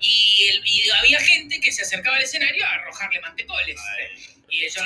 Y, el- había gente que se acercaba al escenario a arrojarle mantecoles. Y el